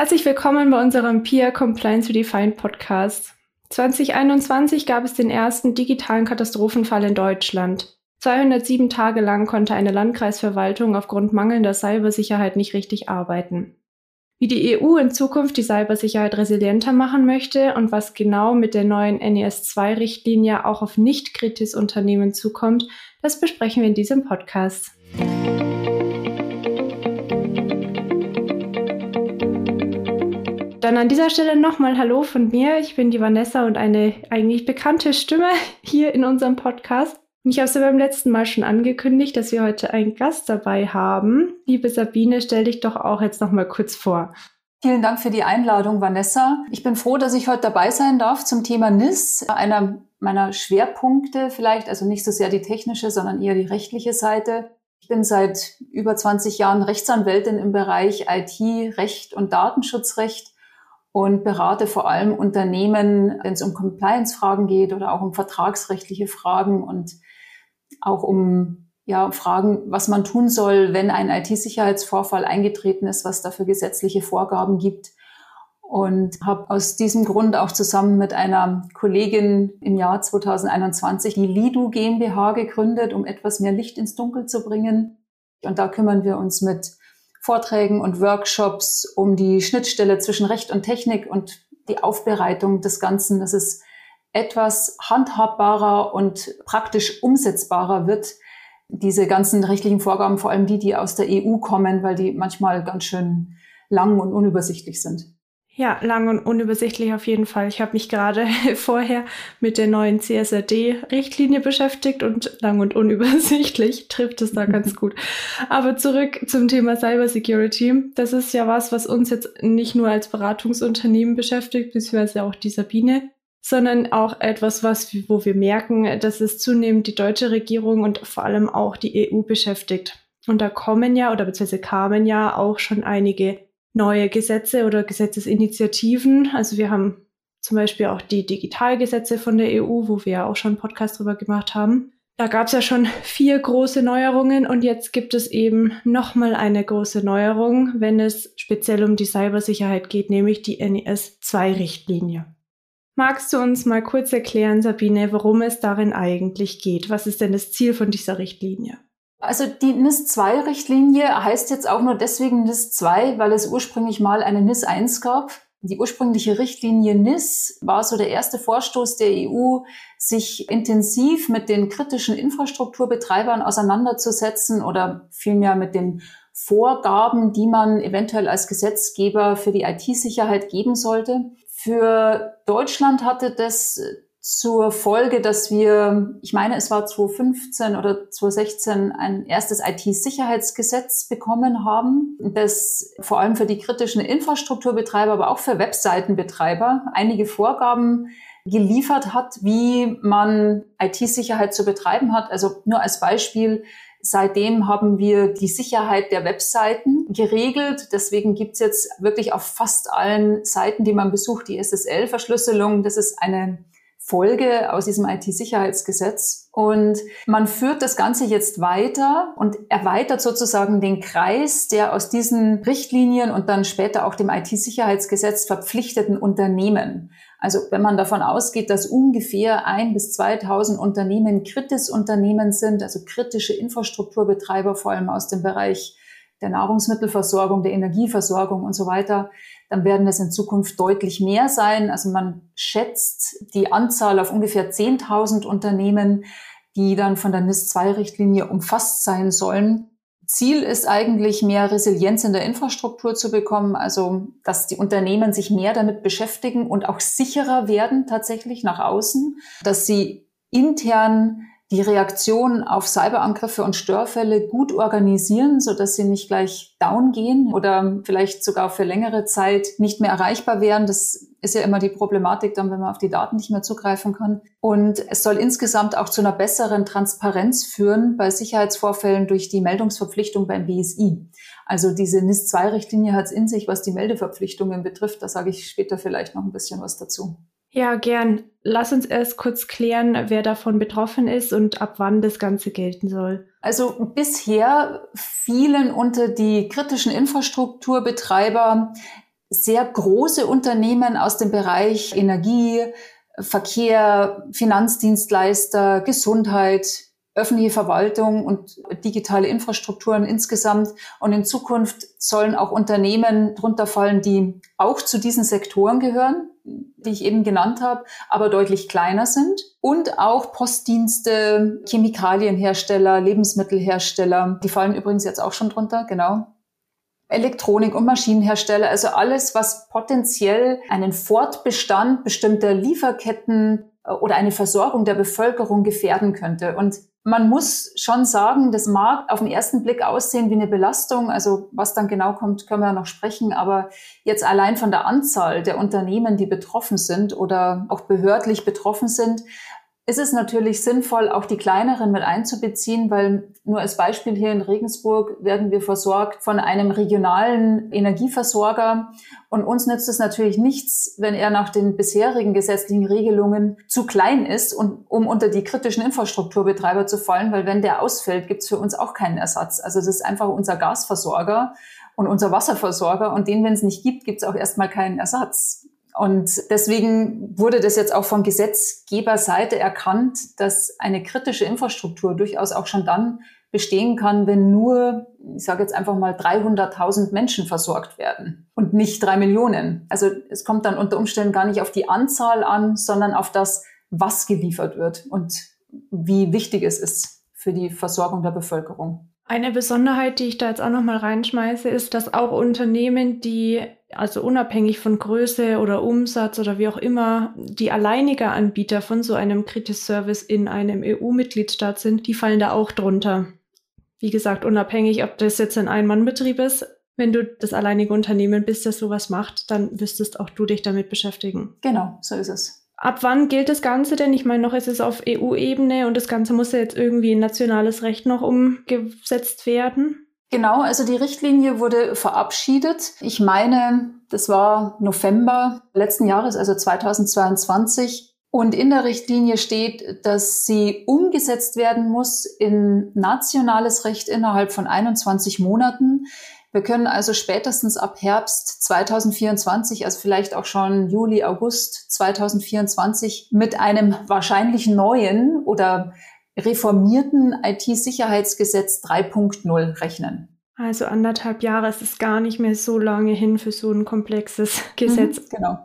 Herzlich willkommen bei unserem Peer Compliance Redefined Podcast. 2021 gab es den ersten digitalen Katastrophenfall in Deutschland. 207 Tage lang konnte eine Landkreisverwaltung aufgrund mangelnder Cybersicherheit nicht richtig arbeiten. Wie die EU in Zukunft die Cybersicherheit resilienter machen möchte und was genau mit der neuen NES2-Richtlinie auch auf Nicht-Kritis-Unternehmen zukommt, das besprechen wir in diesem Podcast. Dann an dieser Stelle nochmal Hallo von mir. Ich bin die Vanessa und eine eigentlich bekannte Stimme hier in unserem Podcast. Und ich habe es ja beim letzten Mal schon angekündigt, dass wir heute einen Gast dabei haben. Liebe Sabine, stell dich doch auch jetzt nochmal kurz vor. Vielen Dank für die Einladung, Vanessa. Ich bin froh, dass ich heute dabei sein darf zum Thema NIS, einer meiner Schwerpunkte vielleicht, also nicht so sehr die technische, sondern eher die rechtliche Seite. Ich bin seit über 20 Jahren Rechtsanwältin im Bereich IT, Recht und Datenschutzrecht und berate vor allem Unternehmen, wenn es um Compliance-Fragen geht oder auch um vertragsrechtliche Fragen und auch um ja, Fragen, was man tun soll, wenn ein IT-Sicherheitsvorfall eingetreten ist, was da für gesetzliche Vorgaben gibt. Und habe aus diesem Grund auch zusammen mit einer Kollegin im Jahr 2021 die Lidu GmbH gegründet, um etwas mehr Licht ins Dunkel zu bringen. Und da kümmern wir uns mit Vorträgen und Workshops um die Schnittstelle zwischen Recht und Technik und die Aufbereitung des Ganzen, dass es etwas handhabbarer und praktisch umsetzbarer wird, diese ganzen rechtlichen Vorgaben, vor allem die, die aus der EU kommen, weil die manchmal ganz schön lang und unübersichtlich sind. Ja, lang und unübersichtlich auf jeden Fall. Ich habe mich gerade vorher mit der neuen CSRD-Richtlinie beschäftigt und lang und unübersichtlich trifft es da ganz gut. Aber zurück zum Thema Cybersecurity. Das ist ja was, was uns jetzt nicht nur als Beratungsunternehmen beschäftigt, beziehungsweise auch die Sabine, sondern auch etwas, was, wo wir merken, dass es zunehmend die deutsche Regierung und vor allem auch die EU beschäftigt. Und da kommen ja oder beziehungsweise kamen ja auch schon einige neue Gesetze oder Gesetzesinitiativen. Also wir haben zum Beispiel auch die Digitalgesetze von der EU, wo wir ja auch schon einen Podcast drüber gemacht haben. Da gab es ja schon vier große Neuerungen und jetzt gibt es eben nochmal eine große Neuerung, wenn es speziell um die Cybersicherheit geht, nämlich die NES-2-Richtlinie. Magst du uns mal kurz erklären, Sabine, worum es darin eigentlich geht? Was ist denn das Ziel von dieser Richtlinie? Also die NIS-2-Richtlinie heißt jetzt auch nur deswegen NIS-2, weil es ursprünglich mal eine NIS-1 gab. Die ursprüngliche Richtlinie NIS war so der erste Vorstoß der EU, sich intensiv mit den kritischen Infrastrukturbetreibern auseinanderzusetzen oder vielmehr mit den Vorgaben, die man eventuell als Gesetzgeber für die IT-Sicherheit geben sollte. Für Deutschland hatte das zur Folge, dass wir, ich meine, es war 2015 oder 2016 ein erstes IT-Sicherheitsgesetz bekommen haben, das vor allem für die kritischen Infrastrukturbetreiber, aber auch für Webseitenbetreiber einige Vorgaben geliefert hat, wie man IT-Sicherheit zu betreiben hat. Also nur als Beispiel, Seitdem haben wir die Sicherheit der Webseiten geregelt. Deswegen gibt's jetzt wirklich auf fast allen Seiten, die man besucht, die SSL-Verschlüsselung. Das ist eine Folge aus diesem IT-Sicherheitsgesetz. Und man führt das Ganze jetzt weiter und erweitert sozusagen den Kreis der aus diesen Richtlinien und dann später auch dem IT-Sicherheitsgesetz verpflichteten Unternehmen. Also wenn man davon ausgeht, dass ungefähr ein bis 2000 Unternehmen Kritis-Unternehmen sind, also kritische Infrastrukturbetreiber, vor allem aus dem Bereich der Nahrungsmittelversorgung, der Energieversorgung und so weiter, dann werden es in Zukunft deutlich mehr sein. Also man schätzt die Anzahl auf ungefähr 10.000 Unternehmen, die dann von der NIS-2-Richtlinie umfasst sein sollen. Ziel ist eigentlich, mehr Resilienz in der Infrastruktur zu bekommen, also dass die Unternehmen sich mehr damit beschäftigen und auch sicherer werden tatsächlich nach außen, dass sie intern die Reaktion auf Cyberangriffe und Störfälle gut organisieren, so dass sie nicht gleich down gehen oder vielleicht sogar für längere Zeit nicht mehr erreichbar wären. Das ist ja immer die Problematik dann, wenn man auf die Daten nicht mehr zugreifen kann. Und es soll insgesamt auch zu einer besseren Transparenz führen bei Sicherheitsvorfällen durch die Meldungsverpflichtung beim BSI. Also diese NIS-2-Richtlinie hat es in sich, was die Meldeverpflichtungen betrifft. Da sage ich später vielleicht noch ein bisschen was dazu. Ja, gern. Lass uns erst kurz klären, wer davon betroffen ist und ab wann das Ganze gelten soll. Also bisher fielen unter die kritischen Infrastrukturbetreiber sehr große Unternehmen aus dem Bereich Energie, Verkehr, Finanzdienstleister, Gesundheit, öffentliche Verwaltung und digitale Infrastrukturen insgesamt. Und in Zukunft sollen auch Unternehmen drunter fallen, die auch zu diesen Sektoren gehören, die ich eben genannt habe, aber deutlich kleiner sind. Und auch Postdienste, Chemikalienhersteller, Lebensmittelhersteller, die fallen übrigens jetzt auch schon drunter, genau. Elektronik- und Maschinenhersteller, also alles, was potenziell einen Fortbestand bestimmter Lieferketten oder eine Versorgung der Bevölkerung gefährden könnte. Und man muss schon sagen, das mag auf den ersten Blick aussehen wie eine Belastung. Also was dann genau kommt, können wir ja noch sprechen. Aber jetzt allein von der Anzahl der Unternehmen, die betroffen sind oder auch behördlich betroffen sind, ist es natürlich sinnvoll, auch die kleineren mit einzubeziehen, weil nur als Beispiel hier in Regensburg werden wir versorgt von einem regionalen Energieversorger. Und uns nützt es natürlich nichts, wenn er nach den bisherigen gesetzlichen Regelungen zu klein ist, und, um unter die kritischen Infrastrukturbetreiber zu fallen, weil wenn der ausfällt, gibt es für uns auch keinen Ersatz. Also das ist einfach unser Gasversorger und unser Wasserversorger. Und den, wenn es nicht gibt, gibt es auch erstmal keinen Ersatz. Und deswegen wurde das jetzt auch von Gesetzgeberseite erkannt, dass eine kritische Infrastruktur durchaus auch schon dann bestehen kann, wenn nur, ich sage jetzt einfach mal, 300.000 Menschen versorgt werden und nicht drei Millionen. Also es kommt dann unter Umständen gar nicht auf die Anzahl an, sondern auf das, was geliefert wird und wie wichtig es ist für die Versorgung der Bevölkerung. Eine Besonderheit, die ich da jetzt auch noch mal reinschmeiße, ist, dass auch Unternehmen, die also unabhängig von Größe oder Umsatz oder wie auch immer, die alleiniger Anbieter von so einem Kritis-Service in einem EU-Mitgliedstaat sind, die fallen da auch drunter. Wie gesagt, unabhängig, ob das jetzt ein Ein-Mann-Betrieb ist. Wenn du das alleinige Unternehmen bist, das sowas macht, dann wirstest auch du dich damit beschäftigen. Genau, so ist es. Ab wann gilt das Ganze denn? Ich meine, noch ist es auf EU-Ebene und das Ganze muss ja jetzt irgendwie in nationales Recht noch umgesetzt werden. Genau, also die Richtlinie wurde verabschiedet. Ich meine, das war November letzten Jahres, also 2022. Und in der Richtlinie steht, dass sie umgesetzt werden muss in nationales Recht innerhalb von 21 Monaten. Wir können also spätestens ab Herbst 2024, also vielleicht auch schon Juli, August 2024 mit einem wahrscheinlich neuen oder reformierten IT-Sicherheitsgesetz 3.0 rechnen. Also anderthalb Jahre ist es gar nicht mehr so lange hin für so ein komplexes Gesetz. Mhm, genau.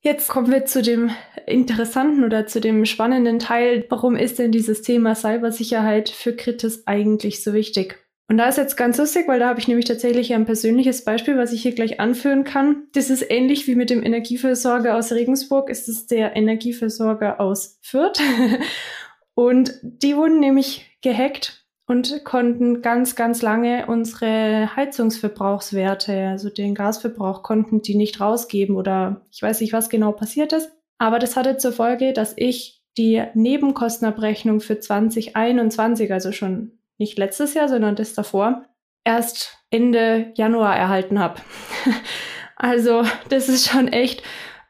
Jetzt kommen wir zu dem interessanten oder zu dem spannenden Teil. Warum ist denn dieses Thema Cybersicherheit für Kritis eigentlich so wichtig? Und da ist jetzt ganz lustig, weil da habe ich nämlich tatsächlich ein persönliches Beispiel, was ich hier gleich anführen kann. Das ist ähnlich wie mit dem Energieversorger aus Regensburg, ist es der Energieversorger aus Fürth. und die wurden nämlich gehackt und konnten ganz, ganz lange unsere Heizungsverbrauchswerte, also den Gasverbrauch, konnten die nicht rausgeben oder ich weiß nicht, was genau passiert ist. Aber das hatte zur Folge, dass ich die Nebenkostenabrechnung für 2021, also schon nicht letztes Jahr, sondern das davor, erst Ende Januar erhalten habe. also das ist schon echt,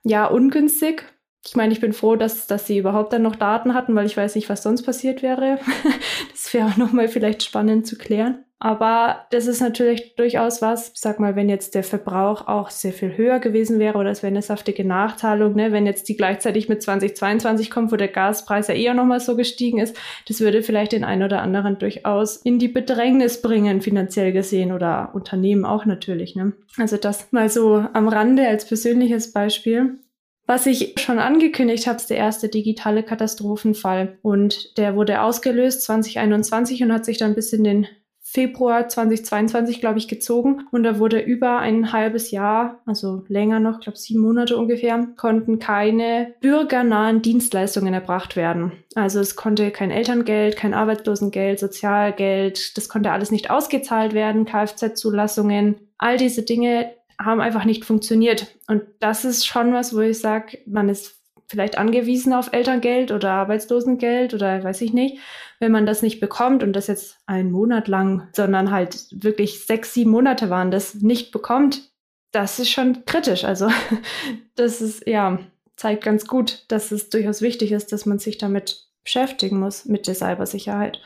ja, ungünstig. Ich meine, ich bin froh, dass, dass sie überhaupt dann noch Daten hatten, weil ich weiß nicht, was sonst passiert wäre. das wäre auch nochmal vielleicht spannend zu klären. Aber das ist natürlich durchaus was, sag mal, wenn jetzt der Verbrauch auch sehr viel höher gewesen wäre oder es wäre eine saftige Nachzahlung, ne, wenn jetzt die gleichzeitig mit 2022 kommt, wo der Gaspreis ja eher nochmal so gestiegen ist, das würde vielleicht den einen oder anderen durchaus in die Bedrängnis bringen, finanziell gesehen oder Unternehmen auch natürlich. Ne? Also das mal so am Rande als persönliches Beispiel. Was ich schon angekündigt habe, ist der erste digitale Katastrophenfall. Und der wurde ausgelöst 2021 und hat sich dann bis in den Februar 2022, glaube ich, gezogen. Und da wurde über ein halbes Jahr, also länger noch, glaube sieben Monate ungefähr, konnten keine bürgernahen Dienstleistungen erbracht werden. Also es konnte kein Elterngeld, kein Arbeitslosengeld, Sozialgeld, das konnte alles nicht ausgezahlt werden, Kfz-Zulassungen. All diese Dinge haben einfach nicht funktioniert. Und das ist schon was, wo ich sage, man ist vielleicht angewiesen auf Elterngeld oder Arbeitslosengeld oder weiß ich nicht. Wenn man das nicht bekommt und das jetzt einen Monat lang, sondern halt wirklich sechs, sieben Monate waren, das nicht bekommt, das ist schon kritisch. Also das ist, ja, zeigt ganz gut, dass es durchaus wichtig ist, dass man sich damit beschäftigen muss, mit der Cybersicherheit.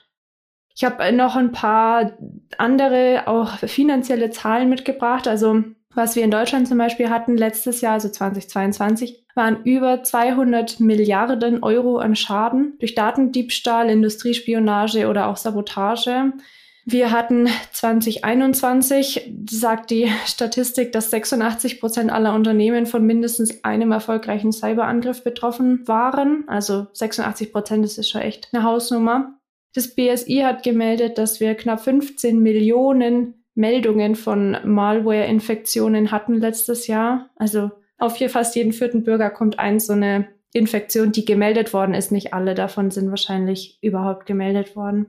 Ich habe noch ein paar andere, auch finanzielle Zahlen mitgebracht. Also Was wir in Deutschland zum Beispiel hatten letztes Jahr, also 2022, waren über 200 Milliarden Euro an Schaden durch Datendiebstahl, Industriespionage oder auch Sabotage. Wir hatten 2021, sagt die Statistik, dass 86 Prozent aller Unternehmen von mindestens einem erfolgreichen Cyberangriff betroffen waren. Also 86 Prozent, das ist schon echt eine Hausnummer. Das BSI hat gemeldet, dass wir knapp 15 Millionen Meldungen von Malware-Infektionen hatten letztes Jahr. Also auf hier fast jeden vierten Bürger kommt ein so eine Infektion, die gemeldet worden ist. Nicht alle davon sind wahrscheinlich überhaupt gemeldet worden.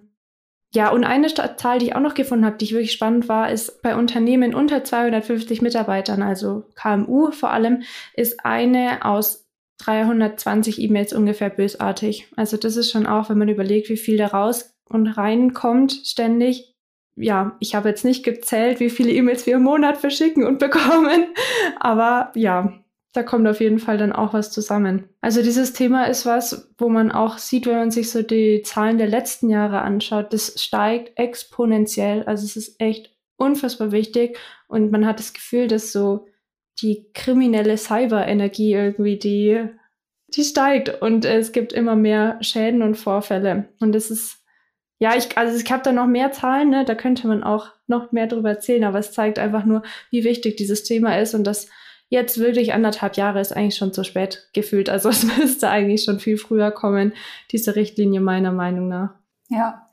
Ja, und eine Zahl, die ich auch noch gefunden habe, die ich wirklich spannend war, ist bei Unternehmen unter 250 Mitarbeitern, also KMU vor allem, ist eine aus 320 E-Mails ungefähr bösartig. Also das ist schon auch, wenn man überlegt, wie viel da raus und reinkommt ständig, ja, ich habe jetzt nicht gezählt, wie viele E-Mails wir im Monat verschicken und bekommen, aber ja, da kommt auf jeden Fall dann auch was zusammen. Also dieses Thema ist was, wo man auch sieht, wenn man sich so die Zahlen der letzten Jahre anschaut, das steigt exponentiell. Also es ist echt unfassbar wichtig und man hat das Gefühl, dass so die kriminelle Cyber-Energie irgendwie die die steigt und es gibt immer mehr Schäden und Vorfälle und es ist ja, ich, also ich habe da noch mehr Zahlen, ne? da könnte man auch noch mehr drüber erzählen, aber es zeigt einfach nur, wie wichtig dieses Thema ist und dass jetzt wirklich anderthalb Jahre ist eigentlich schon zu spät gefühlt. Also es müsste eigentlich schon viel früher kommen, diese Richtlinie meiner Meinung nach. Ja,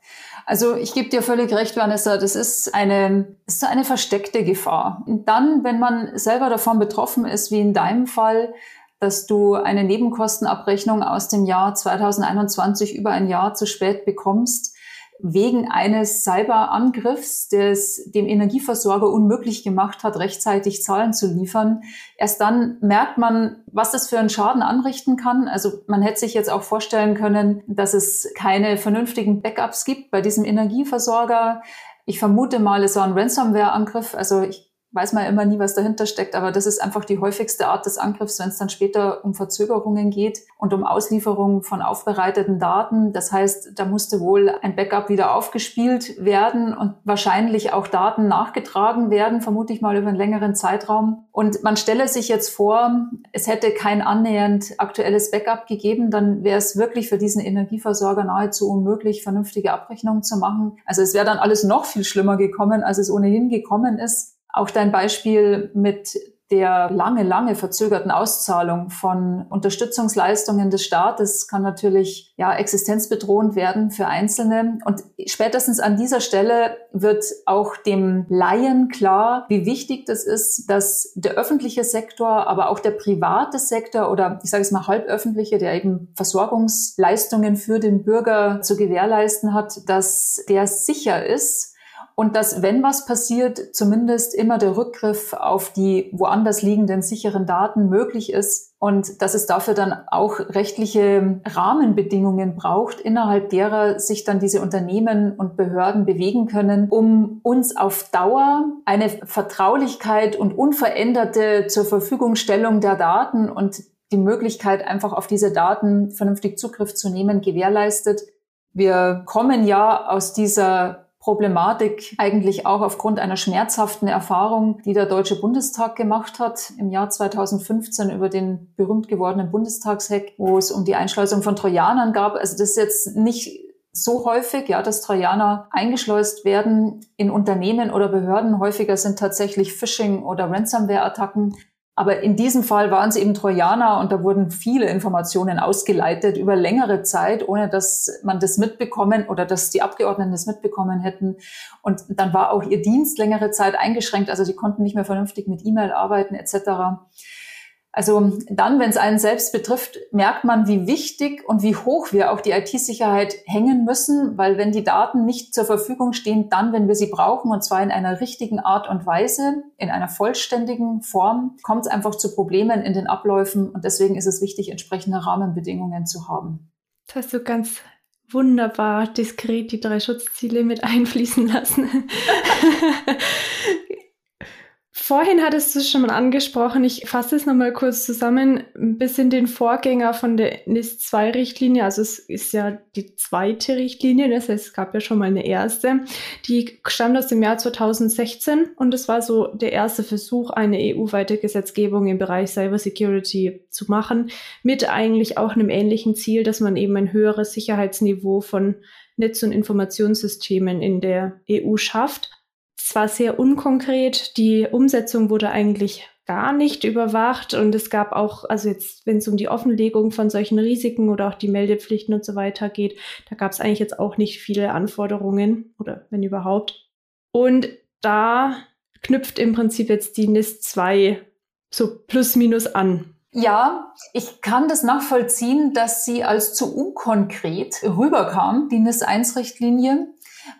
also ich gebe dir völlig recht, Vanessa, das ist eine, ist eine versteckte Gefahr. Und dann, wenn man selber davon betroffen ist, wie in deinem Fall, dass du eine Nebenkostenabrechnung aus dem Jahr 2021 über ein Jahr zu spät bekommst, wegen eines Cyberangriffs, der es dem Energieversorger unmöglich gemacht hat, rechtzeitig Zahlen zu liefern. Erst dann merkt man, was das für einen Schaden anrichten kann. Also man hätte sich jetzt auch vorstellen können, dass es keine vernünftigen Backups gibt bei diesem Energieversorger. Ich vermute mal, es war ein Ransomware-Angriff. Also ich weiß man immer nie, was dahinter steckt, aber das ist einfach die häufigste Art des Angriffs, wenn es dann später um Verzögerungen geht und um Auslieferung von aufbereiteten Daten. Das heißt, da musste wohl ein Backup wieder aufgespielt werden und wahrscheinlich auch Daten nachgetragen werden, vermute ich mal über einen längeren Zeitraum. Und man stelle sich jetzt vor, es hätte kein annähernd aktuelles Backup gegeben, dann wäre es wirklich für diesen Energieversorger nahezu unmöglich, vernünftige Abrechnungen zu machen. Also es wäre dann alles noch viel schlimmer gekommen, als es ohnehin gekommen ist. Auch dein Beispiel mit der lange, lange verzögerten Auszahlung von Unterstützungsleistungen des Staates kann natürlich ja existenzbedrohend werden für Einzelne. Und spätestens an dieser Stelle wird auch dem Laien klar, wie wichtig das ist, dass der öffentliche Sektor, aber auch der private Sektor oder ich sage es mal halböffentliche, der eben Versorgungsleistungen für den Bürger zu gewährleisten hat, dass der sicher ist und dass, wenn was passiert, zumindest immer der Rückgriff auf die woanders liegenden sicheren Daten möglich ist und dass es dafür dann auch rechtliche Rahmenbedingungen braucht, innerhalb derer sich dann diese Unternehmen und Behörden bewegen können, um uns auf Dauer eine Vertraulichkeit und unveränderte zur Verfügungstellung der Daten und die Möglichkeit, einfach auf diese Daten vernünftig Zugriff zu nehmen, gewährleistet. Wir kommen ja aus dieser Problematik eigentlich auch aufgrund einer schmerzhaften Erfahrung, die der Deutsche Bundestag gemacht hat im Jahr 2015 über den berühmt gewordenen Bundestagshack, wo es um die Einschleusung von Trojanern gab. Also das ist jetzt nicht so häufig, ja, dass Trojaner eingeschleust werden in Unternehmen oder Behörden. Häufiger sind tatsächlich Phishing oder Ransomware-Attacken. Aber in diesem Fall waren es eben Trojaner und da wurden viele Informationen ausgeleitet über längere Zeit, ohne dass man das mitbekommen oder dass die Abgeordneten das mitbekommen hätten. Und dann war auch ihr Dienst längere Zeit eingeschränkt, also die konnten nicht mehr vernünftig mit E-Mail arbeiten etc. Also dann, wenn es einen selbst betrifft, merkt man, wie wichtig und wie hoch wir auch die IT-Sicherheit hängen müssen, weil wenn die Daten nicht zur Verfügung stehen, dann, wenn wir sie brauchen, und zwar in einer richtigen Art und Weise, in einer vollständigen Form, kommt es einfach zu Problemen in den Abläufen und deswegen ist es wichtig, entsprechende Rahmenbedingungen zu haben. Das hast du ganz wunderbar diskret die drei Schutzziele mit einfließen lassen. Vorhin hattest du es schon mal angesprochen. Ich fasse es nochmal kurz zusammen. Ein bisschen den Vorgänger von der NIS-2-Richtlinie. Also es ist ja die zweite Richtlinie. Das heißt, es gab ja schon mal eine erste. Die stammt aus dem Jahr 2016 und es war so der erste Versuch, eine EU-weite Gesetzgebung im Bereich Cybersecurity zu machen. Mit eigentlich auch einem ähnlichen Ziel, dass man eben ein höheres Sicherheitsniveau von Netz- und Informationssystemen in der EU schafft. Es war sehr unkonkret. Die Umsetzung wurde eigentlich gar nicht überwacht und es gab auch, also jetzt, wenn es um die Offenlegung von solchen Risiken oder auch die Meldepflichten und so weiter geht, da gab es eigentlich jetzt auch nicht viele Anforderungen oder wenn überhaupt. Und da knüpft im Prinzip jetzt die NIS 2 so plus minus an. Ja, ich kann das nachvollziehen, dass sie als zu unkonkret rüberkam, die NIS 1 Richtlinie,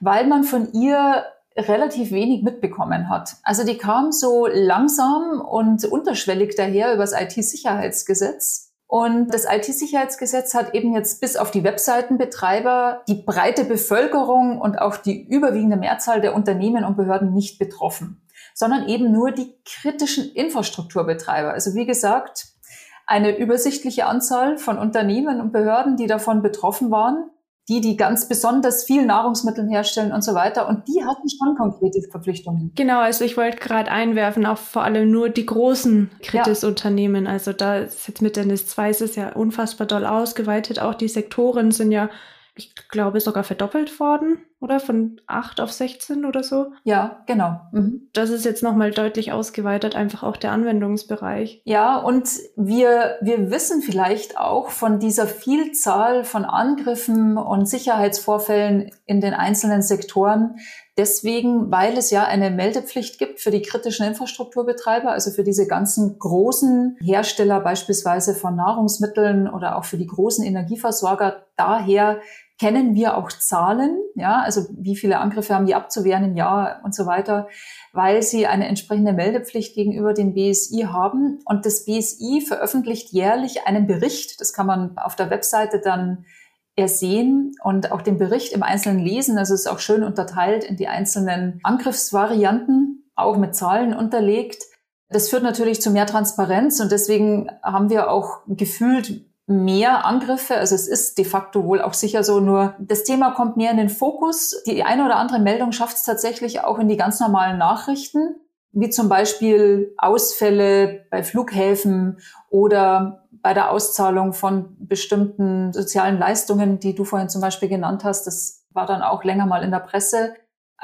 weil man von ihr relativ wenig mitbekommen hat. Also die kam so langsam und unterschwellig daher über das IT-Sicherheitsgesetz. Und das IT-Sicherheitsgesetz hat eben jetzt bis auf die Webseitenbetreiber die breite Bevölkerung und auch die überwiegende Mehrzahl der Unternehmen und Behörden nicht betroffen, sondern eben nur die kritischen Infrastrukturbetreiber. Also wie gesagt, eine übersichtliche Anzahl von Unternehmen und Behörden, die davon betroffen waren die, die ganz besonders viel Nahrungsmittel herstellen und so weiter. Und die hatten schon konkrete Verpflichtungen. Genau, also ich wollte gerade einwerfen, auch vor allem nur die großen Kritisunternehmen. Ja. Also da ist jetzt mit der NIS 2 ist es ja unfassbar doll ausgeweitet. Auch die Sektoren sind ja ich glaube, sogar verdoppelt worden, oder? Von 8 auf 16 oder so. Ja, genau. Mhm. Das ist jetzt nochmal deutlich ausgeweitet, einfach auch der Anwendungsbereich. Ja, und wir, wir wissen vielleicht auch von dieser Vielzahl von Angriffen und Sicherheitsvorfällen in den einzelnen Sektoren, Deswegen, weil es ja eine Meldepflicht gibt für die kritischen Infrastrukturbetreiber, also für diese ganzen großen Hersteller beispielsweise von Nahrungsmitteln oder auch für die großen Energieversorger. Daher kennen wir auch Zahlen, ja, also wie viele Angriffe haben die abzuwehren im Jahr und so weiter, weil sie eine entsprechende Meldepflicht gegenüber dem BSI haben. Und das BSI veröffentlicht jährlich einen Bericht. Das kann man auf der Webseite dann ersehen und auch den Bericht im Einzelnen lesen. Also es ist auch schön unterteilt in die einzelnen Angriffsvarianten, auch mit Zahlen unterlegt. Das führt natürlich zu mehr Transparenz und deswegen haben wir auch gefühlt mehr Angriffe. Also es ist de facto wohl auch sicher so, nur das Thema kommt mehr in den Fokus. Die eine oder andere Meldung schafft es tatsächlich auch in die ganz normalen Nachrichten, wie zum Beispiel Ausfälle bei Flughäfen oder bei der Auszahlung von bestimmten sozialen Leistungen, die du vorhin zum Beispiel genannt hast. Das war dann auch länger mal in der Presse.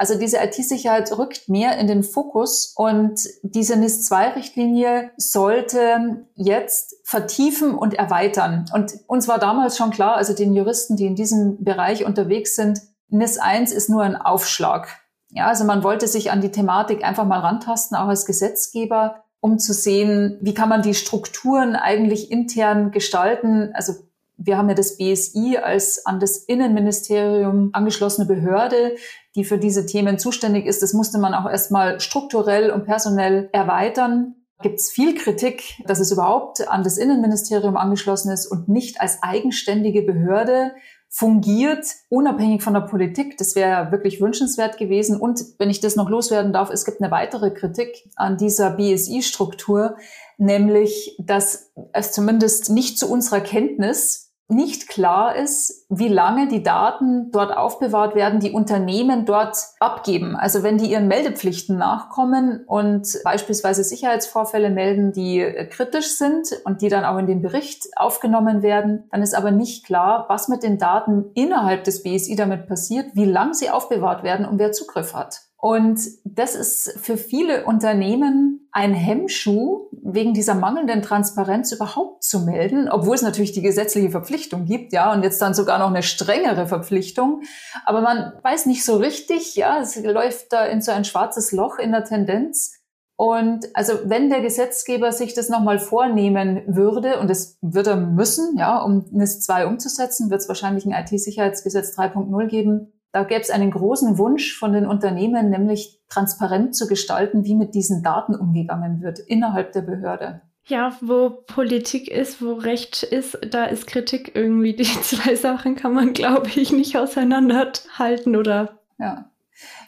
Also diese IT-Sicherheit rückt mehr in den Fokus und diese NIS-2-Richtlinie sollte jetzt vertiefen und erweitern. Und uns war damals schon klar, also den Juristen, die in diesem Bereich unterwegs sind, NIS 1 ist nur ein Aufschlag. Ja, also man wollte sich an die Thematik einfach mal rantasten, auch als Gesetzgeber, um zu sehen, wie kann man die Strukturen eigentlich intern gestalten. Also wir haben ja das BSI als an das Innenministerium angeschlossene Behörde, die für diese Themen zuständig ist. Das musste man auch erstmal strukturell und personell erweitern. Gibt es viel Kritik, dass es überhaupt an das Innenministerium angeschlossen ist und nicht als eigenständige Behörde fungiert, unabhängig von der Politik. Das wäre wirklich wünschenswert gewesen. Und wenn ich das noch loswerden darf, es gibt eine weitere Kritik an dieser BSI-Struktur, nämlich, dass es zumindest nicht zu unserer Kenntnis nicht klar ist, wie lange die Daten dort aufbewahrt werden, die Unternehmen dort abgeben. Also wenn die ihren Meldepflichten nachkommen und beispielsweise Sicherheitsvorfälle melden, die äh, kritisch sind und die dann auch in den Bericht aufgenommen werden, dann ist aber nicht klar, was mit den Daten innerhalb des BSI damit passiert, wie lang sie aufbewahrt werden und wer Zugriff hat. Und das ist für viele Unternehmen ein Hemmschuh, wegen dieser mangelnden Transparenz überhaupt zu melden, obwohl es natürlich die gesetzliche Verpflichtung gibt, ja, und jetzt dann sogar noch eine strengere Verpflichtung. Aber man weiß nicht so richtig, ja, es läuft da in so ein schwarzes Loch in der Tendenz. Und also wenn der Gesetzgeber sich das nochmal vornehmen würde, und das wird er müssen, ja, um NIS 2 umzusetzen, wird es wahrscheinlich ein IT-Sicherheitsgesetz 3.0 geben, da gäbe es einen großen Wunsch von den Unternehmen, nämlich transparent zu gestalten, wie mit diesen Daten umgegangen wird innerhalb der Behörde. Ja, wo Politik ist, wo Recht ist, da ist Kritik irgendwie. Die zwei Sachen kann man, glaube ich, nicht auseinanderhalten oder. Ja.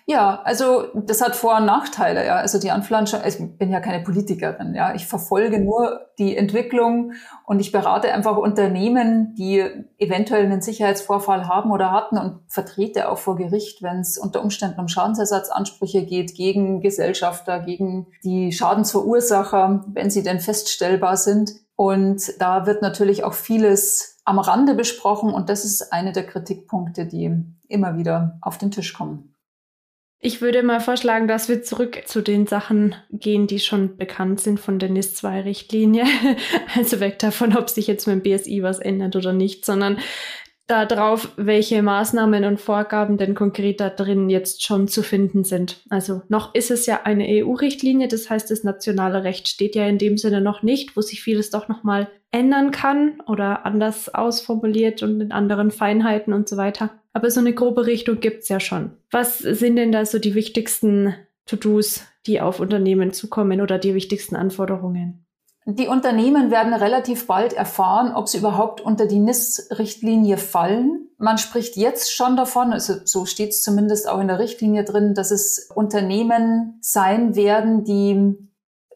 Ja, also das hat Vor- und Nachteile. Ja. Also die Anflanschung, ich bin ja keine Politikerin. Ja, ich verfolge nur die Entwicklung und ich berate einfach Unternehmen, die eventuell einen Sicherheitsvorfall haben oder hatten und vertrete auch vor Gericht, wenn es unter Umständen um Schadensersatzansprüche geht gegen Gesellschafter, gegen die Schadensverursacher, wenn sie denn feststellbar sind. Und da wird natürlich auch vieles am Rande besprochen und das ist eine der Kritikpunkte, die immer wieder auf den Tisch kommen. Ich würde mal vorschlagen, dass wir zurück zu den Sachen gehen, die schon bekannt sind von der NIS-2-Richtlinie. Also weg davon, ob sich jetzt mit dem BSI was ändert oder nicht, sondern darauf, welche Maßnahmen und Vorgaben denn konkret da drin jetzt schon zu finden sind. Also noch ist es ja eine EU-Richtlinie, das heißt, das nationale Recht steht ja in dem Sinne noch nicht, wo sich vieles doch nochmal ändern kann oder anders ausformuliert und in anderen Feinheiten und so weiter. Aber so eine grobe Richtung gibt's ja schon. Was sind denn da so die wichtigsten To-Dos, die auf Unternehmen zukommen oder die wichtigsten Anforderungen? Die Unternehmen werden relativ bald erfahren, ob sie überhaupt unter die NIS-Richtlinie fallen. Man spricht jetzt schon davon, also so steht es zumindest auch in der Richtlinie drin, dass es Unternehmen sein werden, die,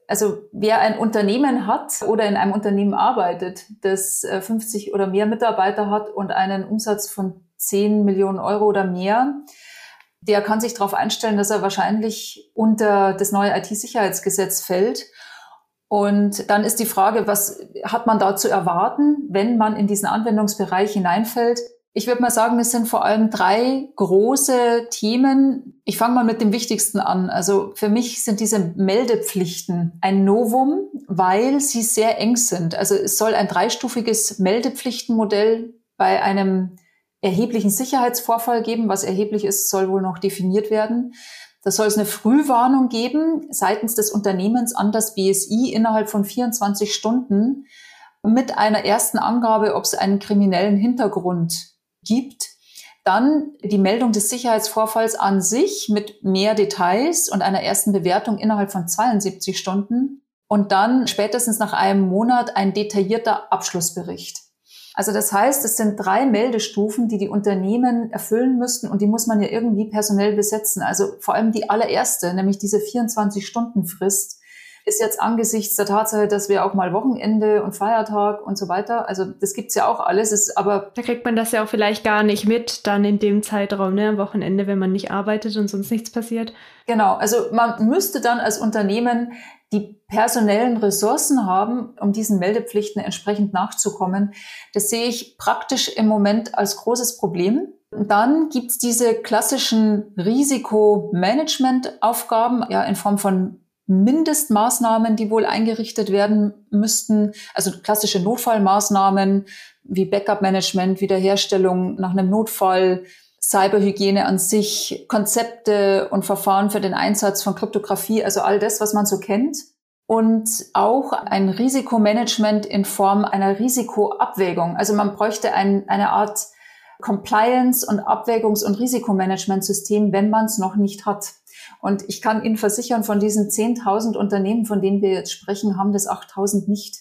also wer ein Unternehmen hat oder in einem Unternehmen arbeitet, das 50 äh, oder mehr Mitarbeiter hat und einen Umsatz von 10 Millionen Euro oder mehr, der kann sich darauf einstellen, dass er wahrscheinlich unter das neue IT-Sicherheitsgesetz fällt. Und dann ist die Frage, was hat man da zu erwarten, wenn man in diesen Anwendungsbereich hineinfällt? Ich würde mal sagen, es sind vor allem drei große Themen. Ich fange mal mit dem wichtigsten an. Also für mich sind diese Meldepflichten ein Novum, weil sie sehr eng sind. Also es soll ein dreistufiges Meldepflichtenmodell bei einem erheblichen Sicherheitsvorfall geben. Was erheblich ist, soll wohl noch definiert werden. Da soll es eine Frühwarnung geben seitens des Unternehmens an das BSI innerhalb von 24 Stunden mit einer ersten Angabe, ob es einen kriminellen Hintergrund gibt. Dann die Meldung des Sicherheitsvorfalls an sich mit mehr Details und einer ersten Bewertung innerhalb von 72 Stunden. Und dann spätestens nach einem Monat ein detaillierter Abschlussbericht. Also das heißt, es sind drei Meldestufen, die die Unternehmen erfüllen müssten und die muss man ja irgendwie personell besetzen. Also vor allem die allererste, nämlich diese 24-Stunden-Frist, ist jetzt angesichts der Tatsache, dass wir auch mal Wochenende und Feiertag und so weiter, also das gibt's ja auch alles, ist aber... Da kriegt man das ja auch vielleicht gar nicht mit, dann in dem Zeitraum, ne, am Wochenende, wenn man nicht arbeitet und sonst nichts passiert. Genau, also man müsste dann als Unternehmen die personellen Ressourcen haben, um diesen Meldepflichten entsprechend nachzukommen. Das sehe ich praktisch im Moment als großes Problem. Dann gibt's diese klassischen Risikomanagementaufgaben, ja, in Form von Mindestmaßnahmen, die wohl eingerichtet werden müssten, also klassische Notfallmaßnahmen wie Backup-Management, Wiederherstellung nach einem Notfall, Cyberhygiene an sich, Konzepte und Verfahren für den Einsatz von Kryptographie, also all das, was man so kennt. Und auch ein Risikomanagement in Form einer Risikoabwägung. Also man bräuchte ein, eine Art Compliance- und Abwägungs- und Risikomanagementsystem, wenn man es noch nicht hat. Und ich kann Ihnen versichern, von diesen 10.000 Unternehmen, von denen wir jetzt sprechen, haben das 8.000 nicht.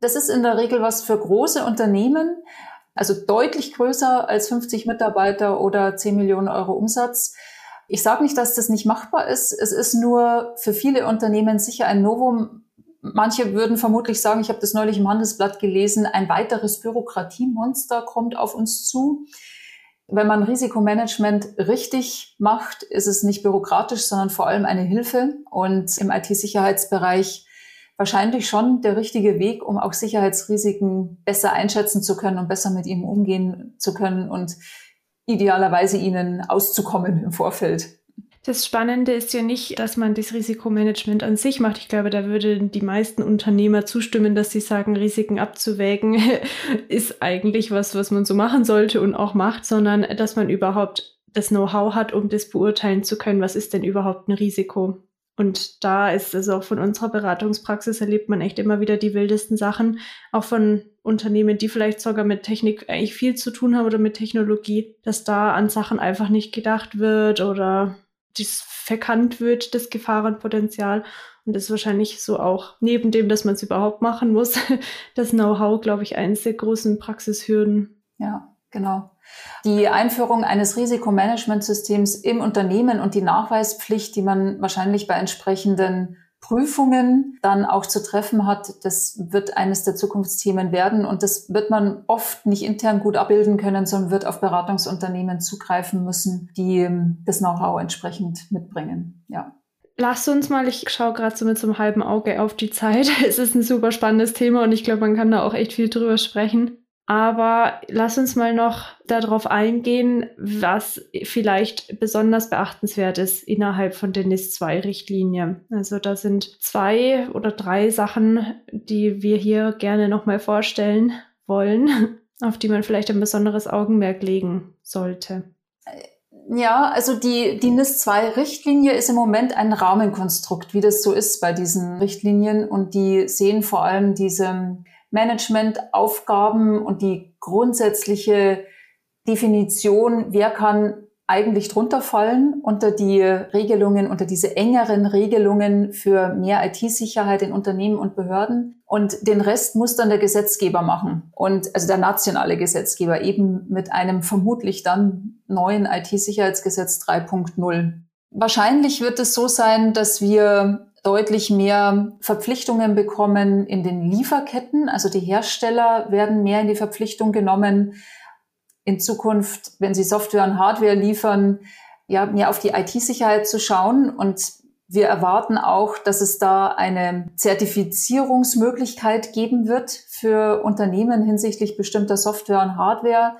Das ist in der Regel was für große Unternehmen, also deutlich größer als 50 Mitarbeiter oder 10 Millionen Euro Umsatz. Ich sage nicht, dass das nicht machbar ist. Es ist nur für viele Unternehmen sicher ein Novum. Manche würden vermutlich sagen, ich habe das neulich im Handelsblatt gelesen, ein weiteres Bürokratiemonster kommt auf uns zu. Wenn man Risikomanagement richtig macht, ist es nicht bürokratisch, sondern vor allem eine Hilfe. Und im IT-Sicherheitsbereich wahrscheinlich schon der richtige Weg, um auch Sicherheitsrisiken besser einschätzen zu können und besser mit ihnen umgehen zu können und idealerweise ihnen auszukommen im Vorfeld. Das Spannende ist ja nicht, dass man das Risikomanagement an sich macht. Ich glaube, da würden die meisten Unternehmer zustimmen, dass sie sagen, Risiken abzuwägen ist eigentlich was, was man so machen sollte und auch macht, sondern dass man überhaupt das Know-how hat, um das beurteilen zu können, was ist denn überhaupt ein Risiko. Und da ist es auch von unserer Beratungspraxis erlebt man echt immer wieder die wildesten Sachen, auch von Unternehmen, die vielleicht sogar mit Technik eigentlich viel zu tun haben oder mit Technologie, dass da an Sachen einfach nicht gedacht wird oder dies verkannt wird, das Gefahrenpotenzial. Und das ist wahrscheinlich so auch, neben dem, dass man es überhaupt machen muss, das Know-how, glaube ich, eines der großen Praxishürden. Ja, Genau. Die Einführung eines Risikomanagementsystems im Unternehmen und die Nachweispflicht, die man wahrscheinlich bei entsprechenden Prüfungen dann auch zu treffen hat, das wird eines der Zukunftsthemen werden. Und das wird man oft nicht intern gut abbilden können, sondern wird auf Beratungsunternehmen zugreifen müssen, die ähm, das Know-how entsprechend mitbringen. Ja. Lass uns mal, ich schaue gerade so mit so einem halben Auge auf die Zeit. Es ist ein super spannendes Thema und ich glaube, man kann da auch echt viel drüber sprechen. Aber lass uns mal noch darauf eingehen, was vielleicht besonders beachtenswert ist innerhalb von der NIS-2-Richtlinie. Also da sind zwei oder drei Sachen, die wir hier gerne nochmal vorstellen wollen, auf die man vielleicht ein besonderes Augenmerk legen sollte. Ja, also die, die NIS-2-Richtlinie ist im Moment ein Rahmenkonstrukt, wie das so ist bei diesen Richtlinien. Und die sehen vor allem diese Managementaufgaben und die grundsätzliche Definition, wer kann eigentlich drunter fallen unter die Regelungen, unter diese engeren Regelungen für mehr IT-Sicherheit in Unternehmen und Behörden. Und den Rest muss dann der Gesetzgeber machen. Und also der nationale Gesetzgeber eben mit einem vermutlich dann neuen IT-Sicherheitsgesetz 3.0. Wahrscheinlich wird es so sein, dass wir deutlich mehr Verpflichtungen bekommen in den Lieferketten. Also die Hersteller werden mehr in die Verpflichtung genommen, in Zukunft, wenn sie Software und Hardware liefern, ja, mehr auf die IT-Sicherheit zu schauen. Und wir erwarten auch, dass es da eine Zertifizierungsmöglichkeit geben wird für Unternehmen hinsichtlich bestimmter Software und Hardware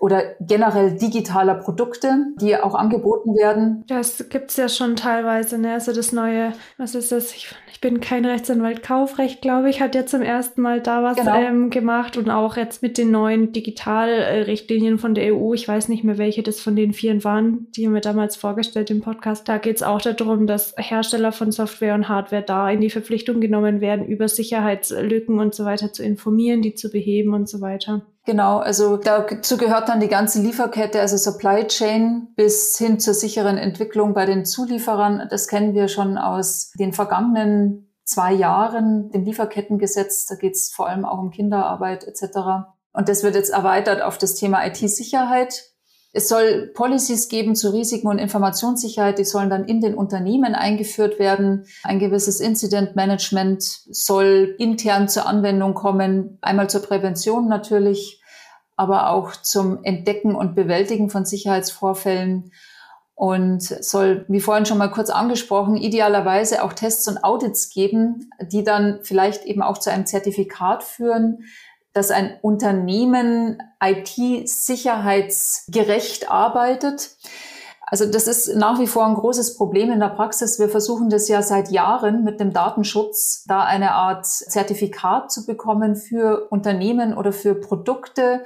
oder generell digitaler Produkte, die auch angeboten werden. Das gibt's ja schon teilweise, ne? Also das neue, was ist das? Ich, ich bin kein Rechtsanwalt, Kaufrecht, glaube ich, hat ja zum ersten Mal da was genau. ähm, gemacht und auch jetzt mit den neuen Digitalrichtlinien von der EU. Ich weiß nicht mehr, welche das von den vielen waren, die haben wir damals vorgestellt im Podcast. Da geht's auch darum, dass Hersteller von Software und Hardware da in die Verpflichtung genommen werden, über Sicherheitslücken und so weiter zu informieren, die zu beheben und so weiter. Genau, also dazu gehört dann die ganze Lieferkette, also Supply Chain bis hin zur sicheren Entwicklung bei den Zulieferern. Das kennen wir schon aus den vergangenen zwei Jahren, dem Lieferkettengesetz. Da geht es vor allem auch um Kinderarbeit etc. Und das wird jetzt erweitert auf das Thema IT-Sicherheit. Es soll Policies geben zu Risiken und Informationssicherheit, die sollen dann in den Unternehmen eingeführt werden. Ein gewisses Incident Management soll intern zur Anwendung kommen, einmal zur Prävention natürlich, aber auch zum Entdecken und Bewältigen von Sicherheitsvorfällen und soll, wie vorhin schon mal kurz angesprochen, idealerweise auch Tests und Audits geben, die dann vielleicht eben auch zu einem Zertifikat führen, dass ein Unternehmen IT-sicherheitsgerecht arbeitet. Also das ist nach wie vor ein großes Problem in der Praxis. Wir versuchen das ja seit Jahren mit dem Datenschutz, da eine Art Zertifikat zu bekommen für Unternehmen oder für Produkte,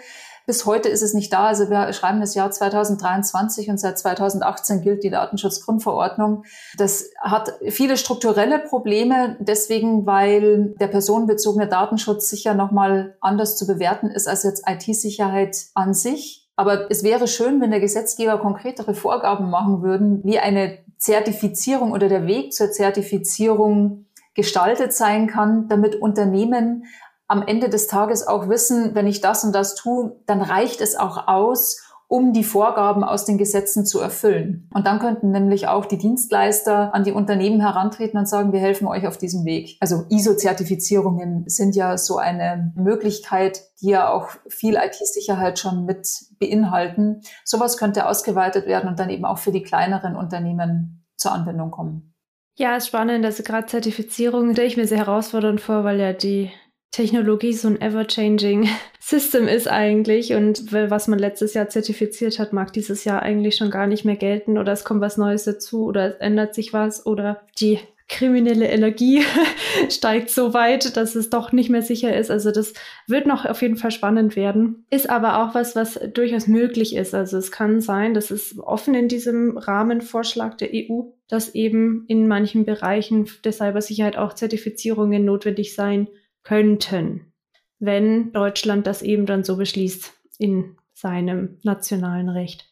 bis heute ist es nicht da. Also wir schreiben das Jahr 2023 und seit 2018 gilt die Datenschutzgrundverordnung. Das hat viele strukturelle Probleme, deswegen, weil der personenbezogene Datenschutz sicher nochmal anders zu bewerten ist als jetzt IT-Sicherheit an sich. Aber es wäre schön, wenn der Gesetzgeber konkretere Vorgaben machen würden, wie eine Zertifizierung oder der Weg zur Zertifizierung gestaltet sein kann, damit Unternehmen am Ende des Tages auch wissen, wenn ich das und das tue, dann reicht es auch aus, um die Vorgaben aus den Gesetzen zu erfüllen. Und dann könnten nämlich auch die Dienstleister an die Unternehmen herantreten und sagen, wir helfen euch auf diesem Weg. Also ISO-Zertifizierungen sind ja so eine Möglichkeit, die ja auch viel IT-Sicherheit schon mit beinhalten. Sowas könnte ausgeweitet werden und dann eben auch für die kleineren Unternehmen zur Anwendung kommen. Ja, ist spannend. Also gerade Zertifizierung stelle ich mir sehr herausfordernd vor, weil ja die Technologie so ein ever-changing System ist eigentlich und was man letztes Jahr zertifiziert hat, mag dieses Jahr eigentlich schon gar nicht mehr gelten oder es kommt was Neues dazu oder es ändert sich was oder die kriminelle Energie steigt so weit, dass es doch nicht mehr sicher ist. Also das wird noch auf jeden Fall spannend werden. Ist aber auch was, was durchaus möglich ist. Also es kann sein, das ist offen in diesem Rahmenvorschlag der EU, dass eben in manchen Bereichen der Cybersicherheit auch Zertifizierungen notwendig sein könnten, wenn Deutschland das eben dann so beschließt in seinem nationalen Recht.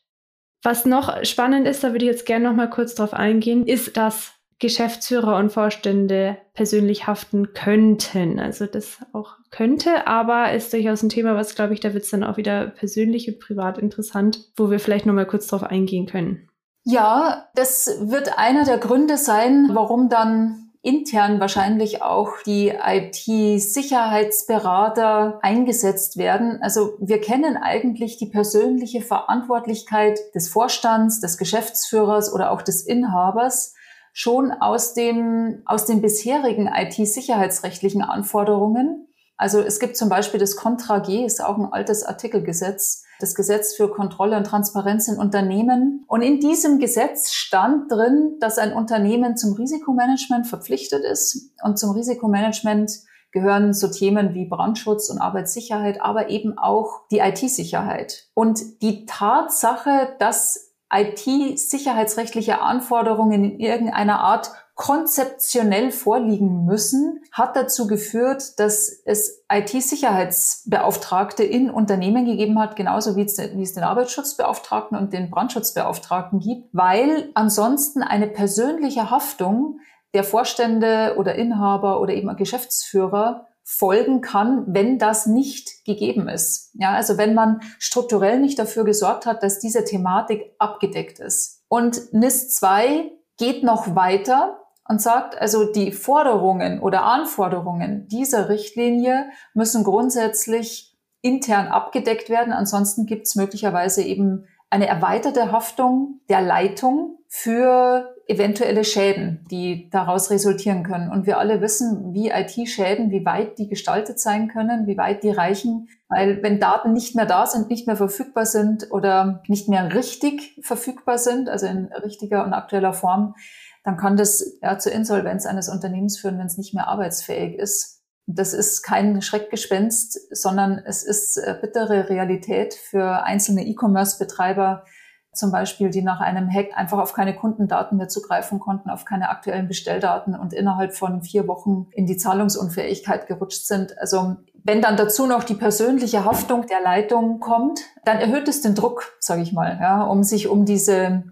Was noch spannend ist, da würde ich jetzt gerne noch mal kurz drauf eingehen, ist, dass Geschäftsführer und Vorstände persönlich haften könnten. Also das auch könnte, aber ist durchaus ein Thema, was, glaube ich, da wird es dann auch wieder persönlich und privat interessant, wo wir vielleicht nochmal kurz drauf eingehen können. Ja, das wird einer der Gründe sein, warum dann intern wahrscheinlich auch die IT-Sicherheitsberater eingesetzt werden. Also wir kennen eigentlich die persönliche Verantwortlichkeit des Vorstands, des Geschäftsführers oder auch des Inhabers schon aus dem, aus den bisherigen IT-sicherheitsrechtlichen Anforderungen. Also es gibt zum Beispiel das Contra G, ist auch ein altes Artikelgesetz, das Gesetz für Kontrolle und Transparenz in Unternehmen. Und in diesem Gesetz stand drin, dass ein Unternehmen zum Risikomanagement verpflichtet ist. Und zum Risikomanagement gehören so Themen wie Brandschutz und Arbeitssicherheit, aber eben auch die IT-Sicherheit. Und die Tatsache, dass IT-sicherheitsrechtliche Anforderungen in irgendeiner Art konzeptionell vorliegen müssen, hat dazu geführt, dass es IT-Sicherheitsbeauftragte in Unternehmen gegeben hat, genauso wie es, wie es den Arbeitsschutzbeauftragten und den Brandschutzbeauftragten gibt, weil ansonsten eine persönliche Haftung der Vorstände oder Inhaber oder eben Geschäftsführer folgen kann, wenn das nicht gegeben ist. Ja, also wenn man strukturell nicht dafür gesorgt hat, dass diese Thematik abgedeckt ist. Und NIS 2 geht noch weiter und sagt, also die Forderungen oder Anforderungen dieser Richtlinie müssen grundsätzlich intern abgedeckt werden. Ansonsten gibt es möglicherweise eben eine erweiterte Haftung der Leitung für eventuelle Schäden, die daraus resultieren können. Und wir alle wissen, wie IT-Schäden, wie weit die gestaltet sein können, wie weit die reichen. Weil wenn Daten nicht mehr da sind, nicht mehr verfügbar sind oder nicht mehr richtig verfügbar sind, also in richtiger und aktueller Form, dann kann das ja zur Insolvenz eines Unternehmens führen, wenn es nicht mehr arbeitsfähig ist. Das ist kein Schreckgespenst, sondern es ist äh, bittere Realität für einzelne E-Commerce-Betreiber, zum Beispiel, die nach einem Hack einfach auf keine Kundendaten mehr zugreifen konnten, auf keine aktuellen Bestelldaten und innerhalb von vier Wochen in die Zahlungsunfähigkeit gerutscht sind. Also wenn dann dazu noch die persönliche Haftung der Leitung kommt, dann erhöht es den Druck, sage ich mal, ja, um sich um diese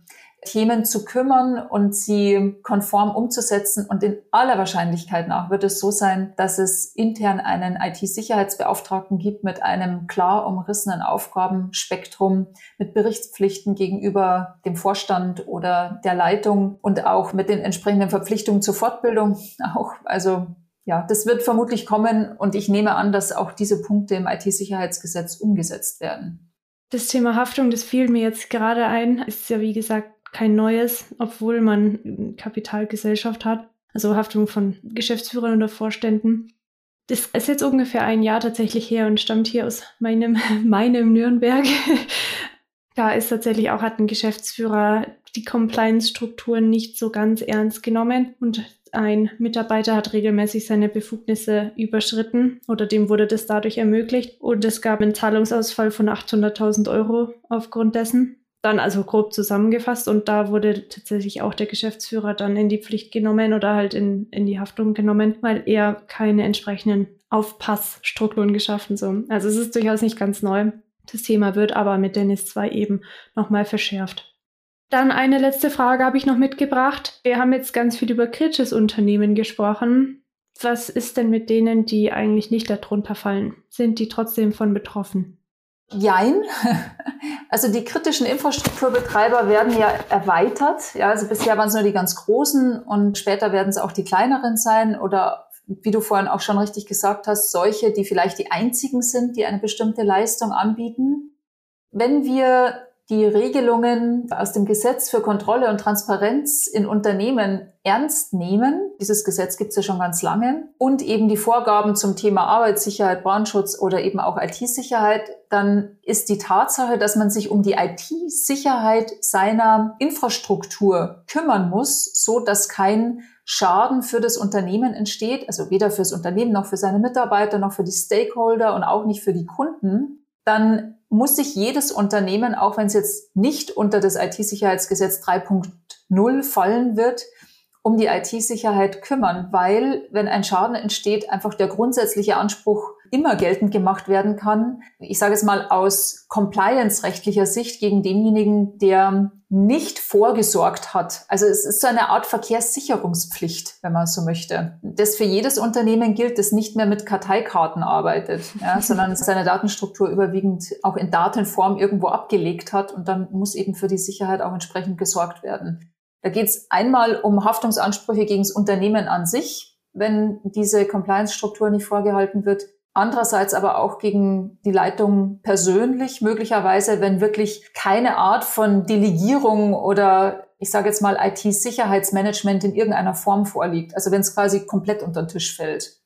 Themen zu kümmern und sie konform umzusetzen. Und in aller Wahrscheinlichkeit nach wird es so sein, dass es intern einen IT-Sicherheitsbeauftragten gibt mit einem klar umrissenen Aufgabenspektrum, mit Berichtspflichten gegenüber dem Vorstand oder der Leitung und auch mit den entsprechenden Verpflichtungen zur Fortbildung. Auch, also ja, das wird vermutlich kommen und ich nehme an, dass auch diese Punkte im IT-Sicherheitsgesetz umgesetzt werden. Das Thema Haftung, das fiel mir jetzt gerade ein, ist ja wie gesagt kein neues, obwohl man Kapitalgesellschaft hat, also Haftung von Geschäftsführern oder Vorständen. Das ist jetzt ungefähr ein Jahr tatsächlich her und stammt hier aus meinem, meinem Nürnberg. da ist tatsächlich auch, hat ein Geschäftsführer die Compliance-Strukturen nicht so ganz ernst genommen und ein Mitarbeiter hat regelmäßig seine Befugnisse überschritten oder dem wurde das dadurch ermöglicht und es gab einen Zahlungsausfall von 800.000 Euro aufgrund dessen dann also grob zusammengefasst und da wurde tatsächlich auch der Geschäftsführer dann in die Pflicht genommen oder halt in, in die Haftung genommen, weil er keine entsprechenden Aufpassstrukturen geschaffen so. Also es ist durchaus nicht ganz neu. Das Thema wird aber mit Dennis 2 eben nochmal verschärft. Dann eine letzte Frage habe ich noch mitgebracht. Wir haben jetzt ganz viel über kritisches Unternehmen gesprochen. Was ist denn mit denen, die eigentlich nicht darunter fallen? Sind die trotzdem von betroffen? Jein. Also die kritischen Infrastrukturbetreiber werden ja erweitert. Ja, also bisher waren es nur die ganz großen und später werden es auch die kleineren sein oder wie du vorhin auch schon richtig gesagt hast, solche, die vielleicht die einzigen sind, die eine bestimmte Leistung anbieten. Wenn wir die Regelungen aus dem Gesetz für Kontrolle und Transparenz in Unternehmen ernst nehmen. Dieses Gesetz gibt es ja schon ganz lange. Und eben die Vorgaben zum Thema Arbeitssicherheit, Brandschutz oder eben auch IT-Sicherheit, dann ist die Tatsache, dass man sich um die IT-Sicherheit seiner Infrastruktur kümmern muss, so dass kein Schaden für das Unternehmen entsteht, also weder fürs Unternehmen noch für seine Mitarbeiter noch für die Stakeholder und auch nicht für die Kunden, dann muss sich jedes Unternehmen, auch wenn es jetzt nicht unter das IT-Sicherheitsgesetz 3.0 fallen wird, um die IT-Sicherheit kümmern, weil wenn ein Schaden entsteht, einfach der grundsätzliche Anspruch immer geltend gemacht werden kann. Ich sage es mal aus compliance-rechtlicher Sicht gegen denjenigen, der nicht vorgesorgt hat. Also es ist so eine Art Verkehrssicherungspflicht, wenn man so möchte. Das für jedes Unternehmen gilt, das nicht mehr mit Karteikarten arbeitet, ja, sondern seine Datenstruktur überwiegend auch in Datenform irgendwo abgelegt hat und dann muss eben für die Sicherheit auch entsprechend gesorgt werden. Da geht es einmal um Haftungsansprüche gegen das Unternehmen an sich, wenn diese Compliance-Struktur nicht vorgehalten wird andererseits aber auch gegen die Leitung persönlich, möglicherweise, wenn wirklich keine Art von Delegierung oder ich sage jetzt mal IT-Sicherheitsmanagement in irgendeiner Form vorliegt. Also wenn es quasi komplett unter den Tisch fällt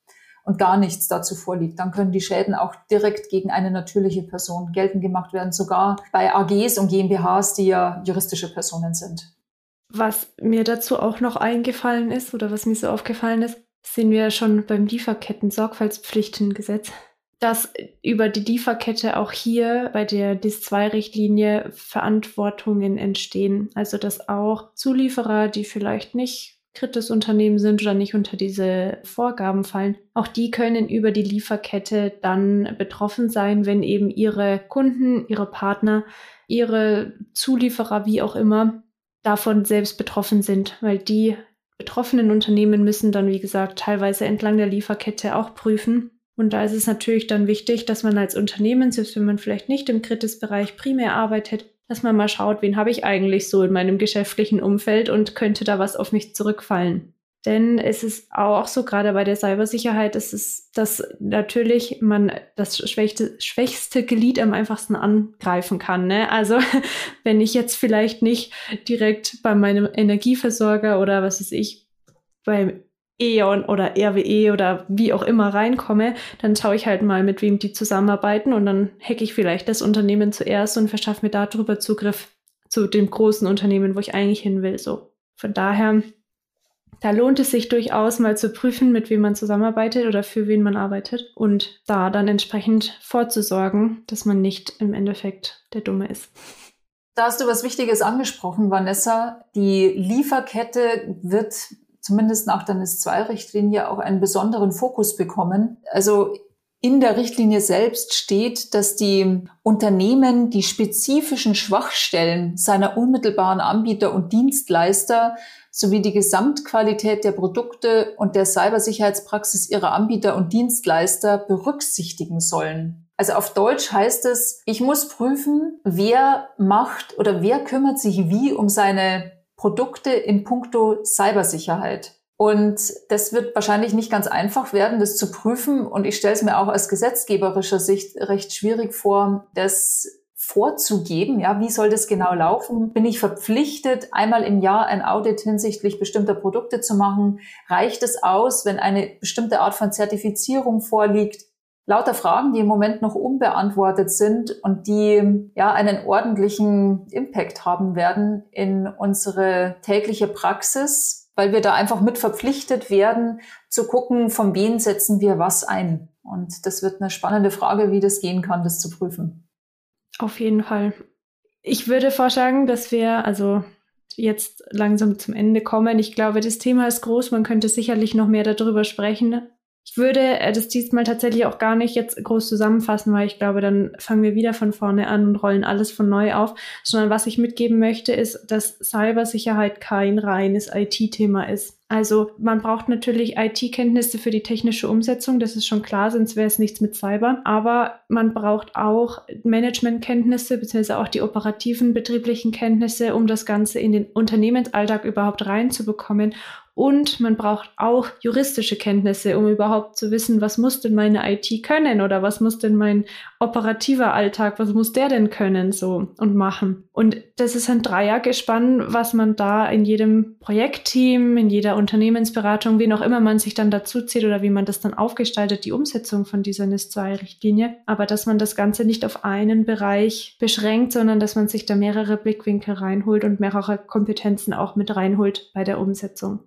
und gar nichts dazu vorliegt, dann können die Schäden auch direkt gegen eine natürliche Person geltend gemacht werden, sogar bei AGs und GmbHs, die ja juristische Personen sind. Was mir dazu auch noch eingefallen ist oder was mir so aufgefallen ist, sehen wir schon beim Lieferketten-Sorgfaltspflichtengesetz, dass über die Lieferkette auch hier bei der DIS-2-Richtlinie Verantwortungen entstehen. Also dass auch Zulieferer, die vielleicht nicht kritis Unternehmen sind oder nicht unter diese Vorgaben fallen, auch die können über die Lieferkette dann betroffen sein, wenn eben ihre Kunden, ihre Partner, ihre Zulieferer, wie auch immer, davon selbst betroffen sind, weil die betroffenen Unternehmen müssen dann, wie gesagt, teilweise entlang der Lieferkette auch prüfen. Und da ist es natürlich dann wichtig, dass man als Unternehmen, selbst wenn man vielleicht nicht im Kritisbereich primär arbeitet, dass man mal schaut, wen habe ich eigentlich so in meinem geschäftlichen Umfeld und könnte da was auf mich zurückfallen. Denn es ist auch so, gerade bei der Cybersicherheit, ist es, dass natürlich man das schwächste, schwächste Glied am einfachsten angreifen kann. Ne? Also wenn ich jetzt vielleicht nicht direkt bei meinem Energieversorger oder was weiß ich, beim E.ON oder RWE oder wie auch immer reinkomme, dann schaue ich halt mal, mit wem die zusammenarbeiten und dann hacke ich vielleicht das Unternehmen zuerst und verschaffe mir darüber Zugriff zu dem großen Unternehmen, wo ich eigentlich hin will. So. Von daher da lohnt es sich durchaus mal zu prüfen, mit wem man zusammenarbeitet oder für wen man arbeitet und da dann entsprechend vorzusorgen, dass man nicht im Endeffekt der Dumme ist. Da hast du was Wichtiges angesprochen, Vanessa. Die Lieferkette wird zumindest nach der NIS-2-Richtlinie auch einen besonderen Fokus bekommen. Also in der Richtlinie selbst steht, dass die Unternehmen die spezifischen Schwachstellen seiner unmittelbaren Anbieter und Dienstleister sowie die Gesamtqualität der Produkte und der Cybersicherheitspraxis ihrer Anbieter und Dienstleister berücksichtigen sollen. Also auf Deutsch heißt es, ich muss prüfen, wer macht oder wer kümmert sich wie um seine Produkte in puncto Cybersicherheit. Und das wird wahrscheinlich nicht ganz einfach werden, das zu prüfen. Und ich stelle es mir auch aus gesetzgeberischer Sicht recht schwierig vor, das vorzugeben. Ja, wie soll das genau laufen? Bin ich verpflichtet, einmal im Jahr ein Audit hinsichtlich bestimmter Produkte zu machen? Reicht es aus, wenn eine bestimmte Art von Zertifizierung vorliegt? Lauter Fragen, die im Moment noch unbeantwortet sind und die ja einen ordentlichen Impact haben werden in unsere tägliche Praxis, weil wir da einfach mit verpflichtet werden, zu gucken, von wen setzen wir was ein. Und das wird eine spannende Frage, wie das gehen kann, das zu prüfen. Auf jeden Fall. Ich würde vorschlagen, dass wir also jetzt langsam zum Ende kommen. Ich glaube, das Thema ist groß. Man könnte sicherlich noch mehr darüber sprechen. Ich würde äh, das diesmal tatsächlich auch gar nicht jetzt groß zusammenfassen, weil ich glaube, dann fangen wir wieder von vorne an und rollen alles von neu auf, sondern was ich mitgeben möchte, ist, dass Cybersicherheit kein reines IT-Thema ist. Also man braucht natürlich IT-Kenntnisse für die technische Umsetzung, das ist schon klar, sonst wäre es nichts mit Cyber. Aber man braucht auch Managementkenntnisse beziehungsweise auch die operativen betrieblichen Kenntnisse, um das Ganze in den Unternehmensalltag überhaupt reinzubekommen und man braucht auch juristische Kenntnisse, um überhaupt zu wissen, was muss denn meine IT können oder was muss denn mein operativer Alltag, was muss der denn können so und machen. Und das ist ein Dreiergespann, was man da in jedem Projektteam, in jeder Unternehmensberatung, wie auch immer man sich dann dazu zieht oder wie man das dann aufgestaltet, die Umsetzung von dieser NIS-2-Richtlinie. Aber dass man das Ganze nicht auf einen Bereich beschränkt, sondern dass man sich da mehrere Blickwinkel reinholt und mehrere Kompetenzen auch mit reinholt bei der Umsetzung.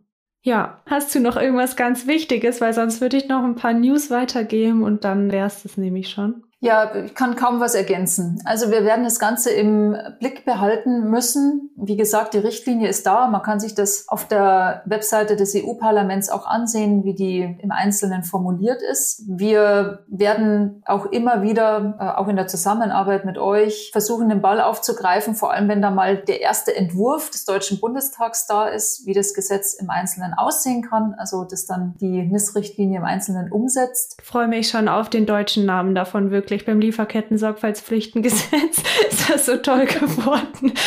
Ja, hast du noch irgendwas ganz Wichtiges, weil sonst würde ich noch ein paar News weitergeben und dann wäre es das nämlich schon. Ja, ich kann kaum was ergänzen. Also wir werden das Ganze im Blick behalten müssen. Wie gesagt, die Richtlinie ist da. Man kann sich das auf der Webseite des EU-Parlaments auch ansehen, wie die im Einzelnen formuliert ist. Wir werden auch immer wieder, äh, auch in der Zusammenarbeit mit euch, versuchen, den Ball aufzugreifen, vor allem wenn da mal der erste Entwurf des Deutschen Bundestags da ist, wie das Gesetz im Einzelnen aussehen kann. Also das dann die NIS-Richtlinie im Einzelnen umsetzt. Ich freue mich schon auf den deutschen Namen davon wirklich wirklich beim Lieferketten-Sorgfaltspflichtengesetz ist das so toll geworden.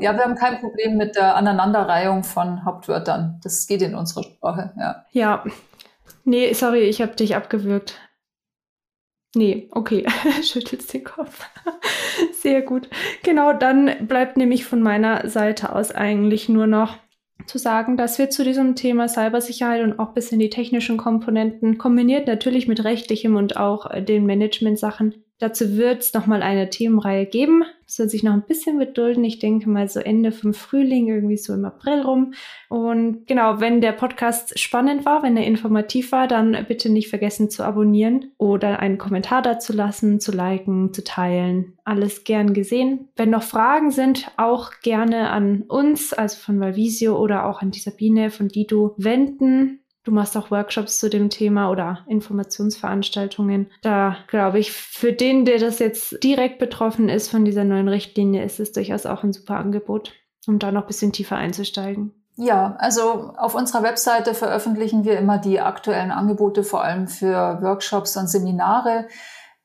Ja, wir haben kein Problem mit der Aneinanderreihung von Hauptwörtern. Das geht in unserer Sprache, ja. Ja. Nee, sorry, ich habe dich abgewürgt. Nee, okay, schüttelst den Kopf. Sehr gut. Genau, dann bleibt nämlich von meiner Seite aus eigentlich nur noch zu sagen, dass wir zu diesem Thema Cybersicherheit und auch bis in die technischen Komponenten kombiniert natürlich mit rechtlichem und auch äh, den Management-Sachen Dazu wird es nochmal eine Themenreihe geben. Wird sich noch ein bisschen gedulden. Ich denke mal so Ende vom Frühling, irgendwie so im April rum. Und genau, wenn der Podcast spannend war, wenn er informativ war, dann bitte nicht vergessen zu abonnieren oder einen Kommentar dazu lassen, zu liken, zu teilen. Alles gern gesehen. Wenn noch Fragen sind, auch gerne an uns, also von Valvisio oder auch an die Sabine von Dido wenden. Du machst auch Workshops zu dem Thema oder Informationsveranstaltungen. Da glaube ich, für den, der das jetzt direkt betroffen ist von dieser neuen Richtlinie, ist es durchaus auch ein super Angebot, um da noch ein bisschen tiefer einzusteigen. Ja, also auf unserer Webseite veröffentlichen wir immer die aktuellen Angebote, vor allem für Workshops und Seminare.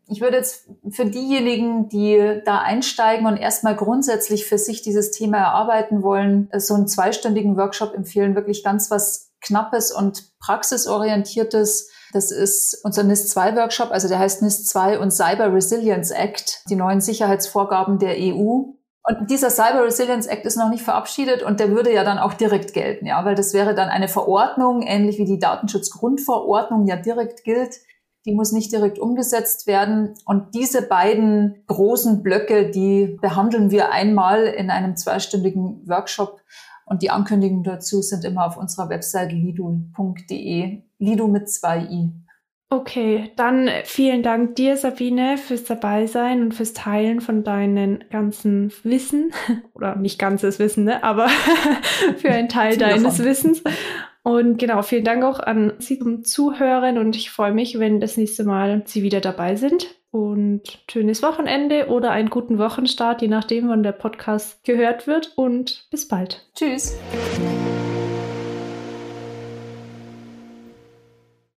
Ich würde jetzt für diejenigen, die da einsteigen und erstmal grundsätzlich für sich dieses Thema erarbeiten wollen, so einen zweistündigen Workshop empfehlen, wirklich ganz was Knappes und Praxisorientiertes. Das ist unser NIS-2-Workshop, also der heißt NIS-2 und Cyber Resilience Act, die neuen Sicherheitsvorgaben der EU. Und dieser Cyber Resilience Act ist noch nicht verabschiedet und der würde ja dann auch direkt gelten, ja, weil das wäre dann eine Verordnung, ähnlich wie die Datenschutzgrundverordnung ja direkt gilt. Die muss nicht direkt umgesetzt werden. Und diese beiden großen Blöcke, die behandeln wir einmal in einem zweistündigen Workshop und die Ankündigungen dazu sind immer auf unserer Website lidu.de. Lidu mit zwei i. Okay, dann vielen Dank dir, Sabine, fürs Dabeisein und fürs Teilen von deinen ganzen Wissen. Oder nicht ganzes Wissen, ne? aber für einen Teil deines davon. Wissens. Und genau, vielen Dank auch an Sie zum Zuhören und ich freue mich, wenn das nächste Mal Sie wieder dabei sind und schönes Wochenende oder einen guten Wochenstart, je nachdem, wann der Podcast gehört wird. Und bis bald. Tschüss.